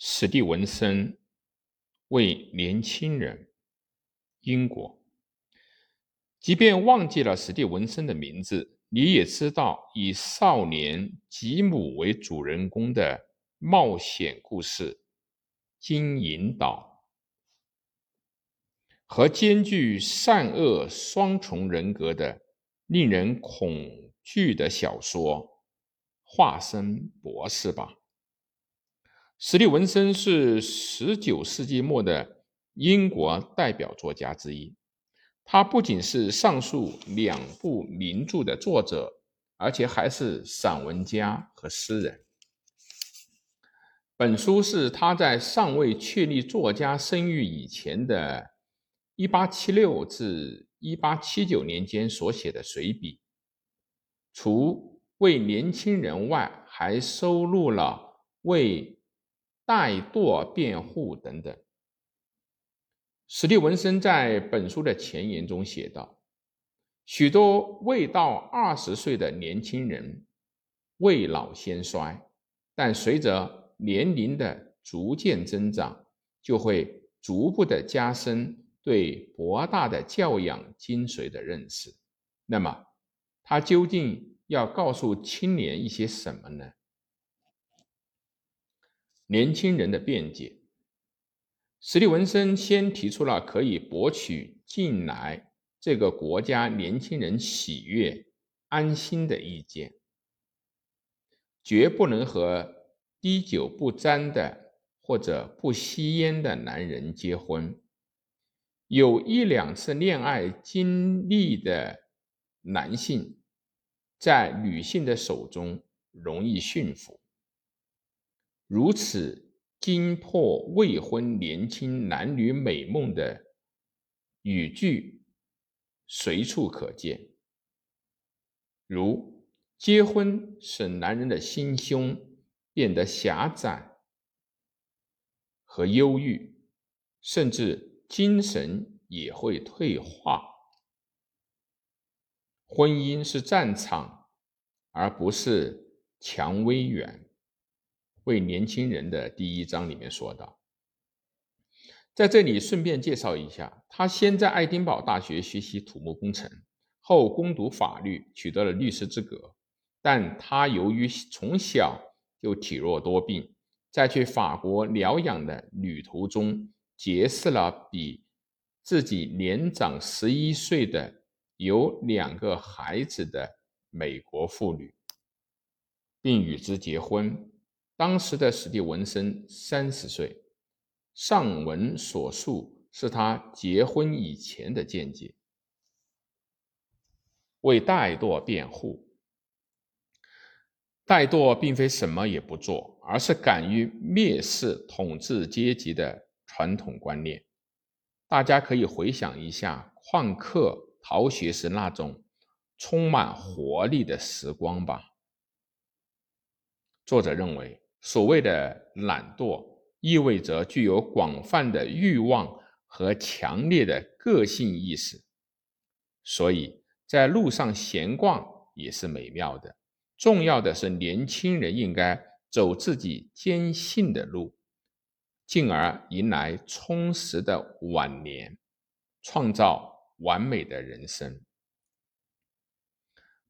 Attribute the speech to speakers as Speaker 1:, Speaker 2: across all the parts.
Speaker 1: 史蒂文森为年轻人，英国。即便忘记了史蒂文森的名字，你也知道以少年吉姆为主人公的冒险故事《金银岛》，和兼具善恶双重人格的令人恐惧的小说《化身博士》吧。史蒂文森是十九世纪末的英国代表作家之一。他不仅是上述两部名著的作者，而且还是散文家和诗人。本书是他在尚未确立作家声誉以前的1876至1879年间所写的随笔。除为年轻人外，还收录了为。怠惰辩护等等。史蒂文森在本书的前言中写道：“许多未到二十岁的年轻人未老先衰，但随着年龄的逐渐增长，就会逐步的加深对博大的教养精髓的认识。那么，他究竟要告诉青年一些什么呢？”年轻人的辩解，史蒂文森先提出了可以博取近来这个国家年轻人喜悦、安心的意见：绝不能和滴酒不沾的或者不吸烟的男人结婚。有一两次恋爱经历的男性，在女性的手中容易驯服。如此惊破未婚年轻男女美梦的语句随处可见，如结婚使男人的心胸变得狭窄和忧郁，甚至精神也会退化。婚姻是战场，而不是蔷薇园。为年轻人的第一章里面说到，在这里顺便介绍一下，他先在爱丁堡大学学习土木工程，后攻读法律，取得了律师资格。但他由于从小就体弱多病，在去法国疗养的旅途中，结识了比自己年长十一岁的、有两个孩子的美国妇女，并与之结婚。当时的史蒂文森三十岁，上文所述是他结婚以前的见解。为怠惰辩护，怠惰并非什么也不做，而是敢于蔑视统治阶级的传统观念。大家可以回想一下旷课逃学时那种充满活力的时光吧。作者认为。所谓的懒惰，意味着具有广泛的欲望和强烈的个性意识，所以在路上闲逛也是美妙的。重要的是，年轻人应该走自己坚信的路，进而迎来充实的晚年，创造完美的人生。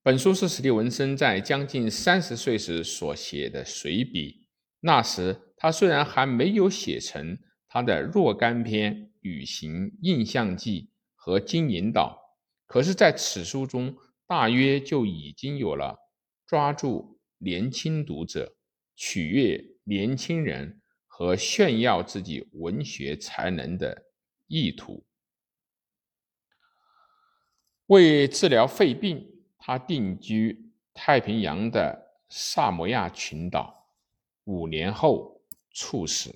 Speaker 1: 本书是史蒂文森在将近三十岁时所写的随笔。那时，他虽然还没有写成他的若干篇《旅行印象记》和《金银岛》，可是在此书中，大约就已经有了抓住年轻读者、取悦年轻人和炫耀自己文学才能的意图。为治疗肺病，他定居太平洋的萨摩亚群岛。五年后猝死。